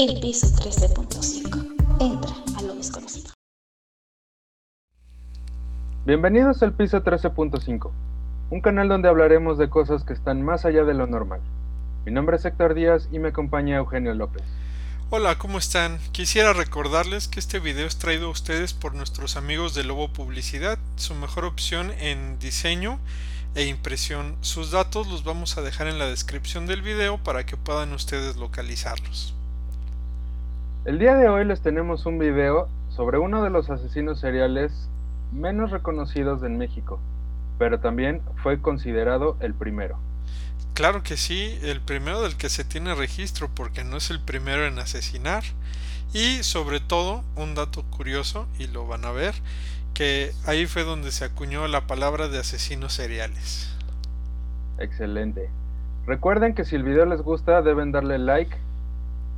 El piso 13.5. Entra a lo desconocido. Bienvenidos al piso 13.5, un canal donde hablaremos de cosas que están más allá de lo normal. Mi nombre es Héctor Díaz y me acompaña Eugenio López. Hola, ¿cómo están? Quisiera recordarles que este video es traído a ustedes por nuestros amigos de Lobo Publicidad, su mejor opción en diseño e impresión. Sus datos los vamos a dejar en la descripción del video para que puedan ustedes localizarlos. El día de hoy les tenemos un video sobre uno de los asesinos seriales menos reconocidos en México, pero también fue considerado el primero. Claro que sí, el primero del que se tiene registro porque no es el primero en asesinar y sobre todo un dato curioso y lo van a ver que ahí fue donde se acuñó la palabra de asesinos seriales. Excelente. Recuerden que si el video les gusta deben darle like,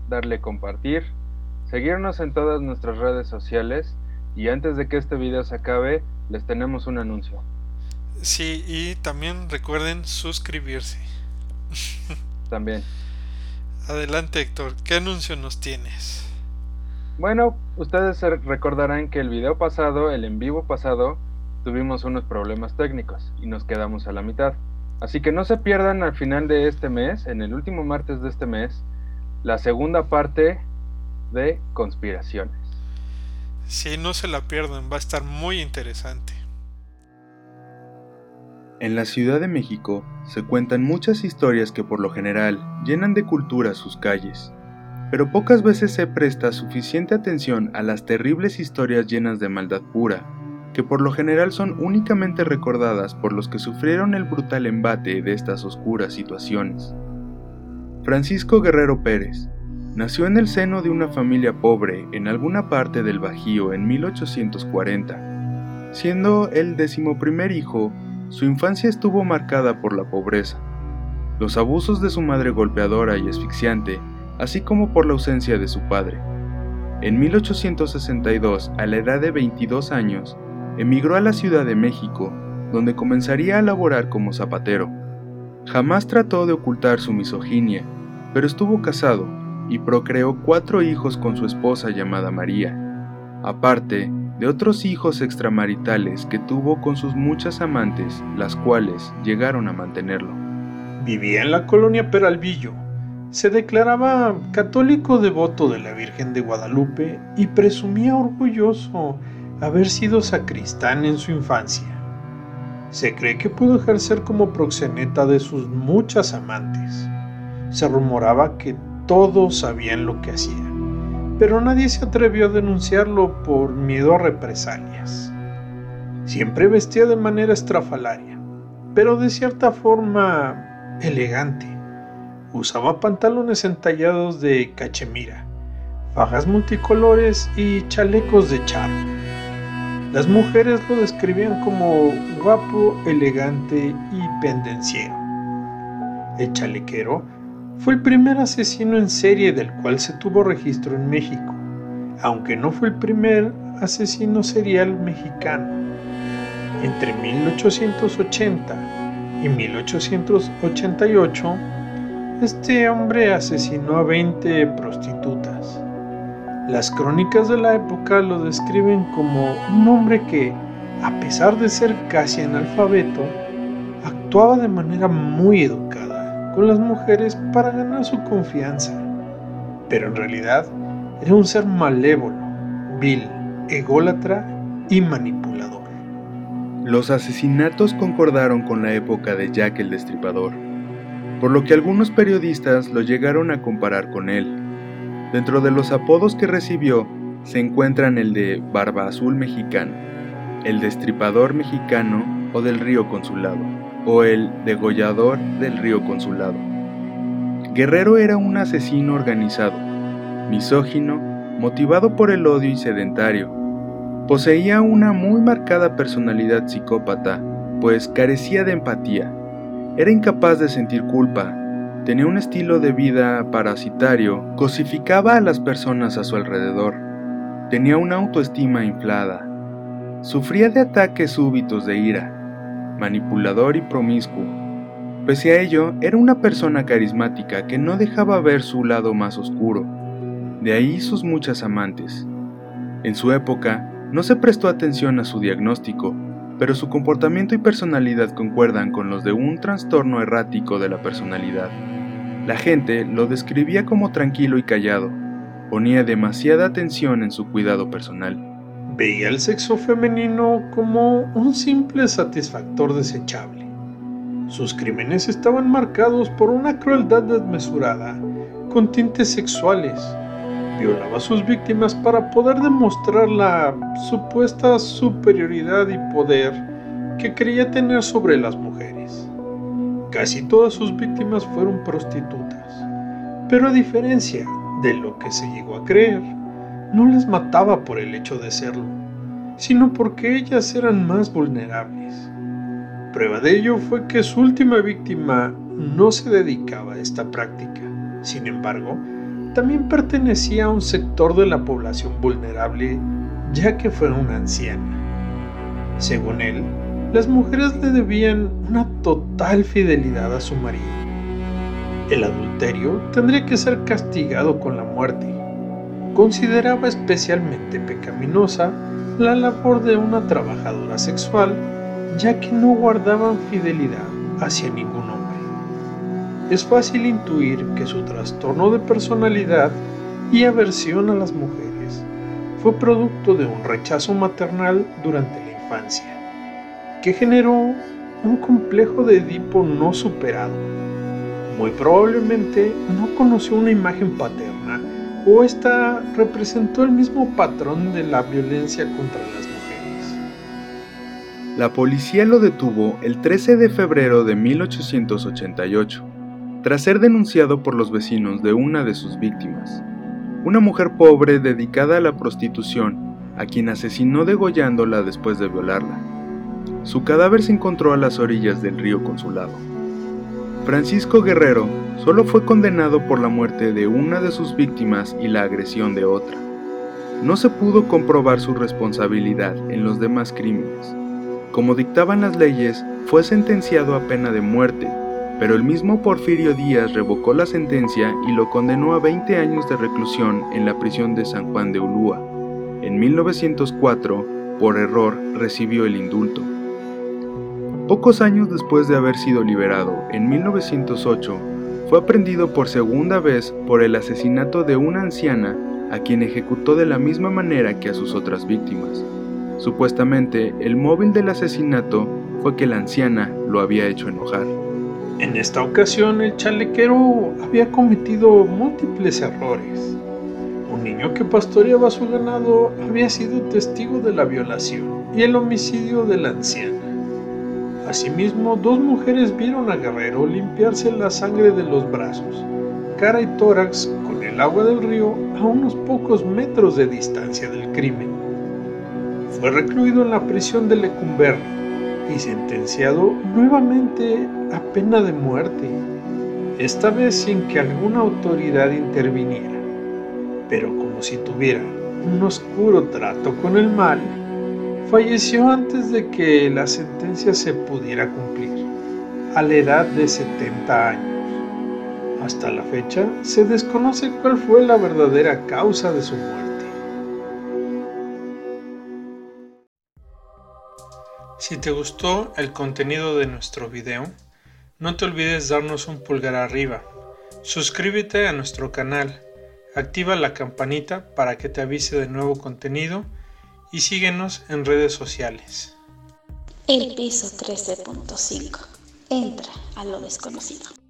darle compartir, seguirnos en todas nuestras redes sociales y antes de que este video se acabe les tenemos un anuncio. Sí, y también recuerden suscribirse. También. Adelante Héctor, ¿qué anuncio nos tienes? Bueno, ustedes recordarán que el video pasado, el en vivo pasado, tuvimos unos problemas técnicos y nos quedamos a la mitad. Así que no se pierdan al final de este mes, en el último martes de este mes, la segunda parte de conspiraciones. Sí, no se la pierdan, va a estar muy interesante. En la Ciudad de México se cuentan muchas historias que por lo general llenan de cultura sus calles, pero pocas veces se presta suficiente atención a las terribles historias llenas de maldad pura, que por lo general son únicamente recordadas por los que sufrieron el brutal embate de estas oscuras situaciones. Francisco Guerrero Pérez nació en el seno de una familia pobre en alguna parte del Bajío en 1840, siendo el decimoprimer hijo su infancia estuvo marcada por la pobreza, los abusos de su madre golpeadora y asfixiante, así como por la ausencia de su padre. En 1862, a la edad de 22 años, emigró a la Ciudad de México, donde comenzaría a laborar como zapatero. Jamás trató de ocultar su misoginia, pero estuvo casado y procreó cuatro hijos con su esposa llamada María. Aparte, de otros hijos extramaritales que tuvo con sus muchas amantes, las cuales llegaron a mantenerlo. Vivía en la colonia Peralvillo. Se declaraba católico devoto de la Virgen de Guadalupe y presumía orgulloso haber sido sacristán en su infancia. Se cree que pudo ejercer como proxeneta de sus muchas amantes. Se rumoraba que todos sabían lo que hacía pero nadie se atrevió a denunciarlo por miedo a represalias. Siempre vestía de manera estrafalaria, pero de cierta forma elegante. Usaba pantalones entallados de cachemira, fajas multicolores y chalecos de charro. Las mujeres lo describían como guapo, elegante y pendenciero. El chalequero fue el primer asesino en serie del cual se tuvo registro en México, aunque no fue el primer asesino serial mexicano. Entre 1880 y 1888, este hombre asesinó a 20 prostitutas. Las crónicas de la época lo describen como un hombre que, a pesar de ser casi analfabeto, actuaba de manera muy educada con las mujeres para ganar su confianza. Pero en realidad era un ser malévolo, vil, ególatra y manipulador. Los asesinatos concordaron con la época de Jack el Destripador, por lo que algunos periodistas lo llegaron a comparar con él. Dentro de los apodos que recibió se encuentran el de Barba Azul Mexicano, el Destripador Mexicano o del Río Consulado o el degollador del río Consulado. Guerrero era un asesino organizado, misógino, motivado por el odio y sedentario. Poseía una muy marcada personalidad psicópata, pues carecía de empatía. Era incapaz de sentir culpa, tenía un estilo de vida parasitario, cosificaba a las personas a su alrededor, tenía una autoestima inflada, sufría de ataques súbitos de ira, manipulador y promiscuo. Pese a ello, era una persona carismática que no dejaba ver su lado más oscuro. de ahí sus muchas amantes. En su época, no se prestó atención a su diagnóstico, pero su comportamiento y personalidad concuerdan con los de un trastorno errático de la personalidad. La gente lo describía como tranquilo y callado, ponía demasiada atención en su cuidado personal. Veía el sexo femenino como un simple satisfactor desechable. Sus crímenes estaban marcados por una crueldad desmesurada, con tintes sexuales, violaba a sus víctimas para poder demostrar la supuesta superioridad y poder que creía tener sobre las mujeres. Casi todas sus víctimas fueron prostitutas, pero a diferencia de lo que se llegó a creer, no las mataba por el hecho de serlo, sino porque ellas eran más vulnerables. Prueba de ello fue que su última víctima no se dedicaba a esta práctica. Sin embargo, también pertenecía a un sector de la población vulnerable, ya que fue una anciana. Según él, las mujeres le debían una total fidelidad a su marido. El adulterio tendría que ser castigado con la muerte. Consideraba especialmente pecaminosa la labor de una trabajadora sexual, ya que no guardaban fidelidad hacia ningún hombre es fácil intuir que su trastorno de personalidad y aversión a las mujeres fue producto de un rechazo maternal durante la infancia, que generó un complejo de Edipo no superado. Muy probablemente no conoció una imagen paterna o esta representó el mismo patrón de la violencia contra las mujeres. La policía lo detuvo el 13 de febrero de 1888 tras ser denunciado por los vecinos de una de sus víctimas, una mujer pobre dedicada a la prostitución, a quien asesinó degollándola después de violarla. Su cadáver se encontró a las orillas del río Consulado. Francisco Guerrero solo fue condenado por la muerte de una de sus víctimas y la agresión de otra. No se pudo comprobar su responsabilidad en los demás crímenes. Como dictaban las leyes, fue sentenciado a pena de muerte pero el mismo Porfirio Díaz revocó la sentencia y lo condenó a 20 años de reclusión en la prisión de San Juan de Ulúa. En 1904, por error, recibió el indulto. Pocos años después de haber sido liberado, en 1908, fue aprendido por segunda vez por el asesinato de una anciana a quien ejecutó de la misma manera que a sus otras víctimas. Supuestamente, el móvil del asesinato fue que la anciana lo había hecho enojar. En esta ocasión el chalequero había cometido múltiples errores. Un niño que pastoreaba su ganado había sido testigo de la violación y el homicidio de la anciana. Asimismo, dos mujeres vieron a Guerrero limpiarse la sangre de los brazos, cara y tórax con el agua del río a unos pocos metros de distancia del crimen. Fue recluido en la prisión de Lecumberri y sentenciado nuevamente a pena de muerte, esta vez sin que alguna autoridad interviniera, pero como si tuviera un oscuro trato con el mal, falleció antes de que la sentencia se pudiera cumplir, a la edad de 70 años. Hasta la fecha se desconoce cuál fue la verdadera causa de su muerte. Si te gustó el contenido de nuestro video, no te olvides darnos un pulgar arriba, suscríbete a nuestro canal, activa la campanita para que te avise de nuevo contenido y síguenos en redes sociales. El piso 13.5. Entra a lo desconocido.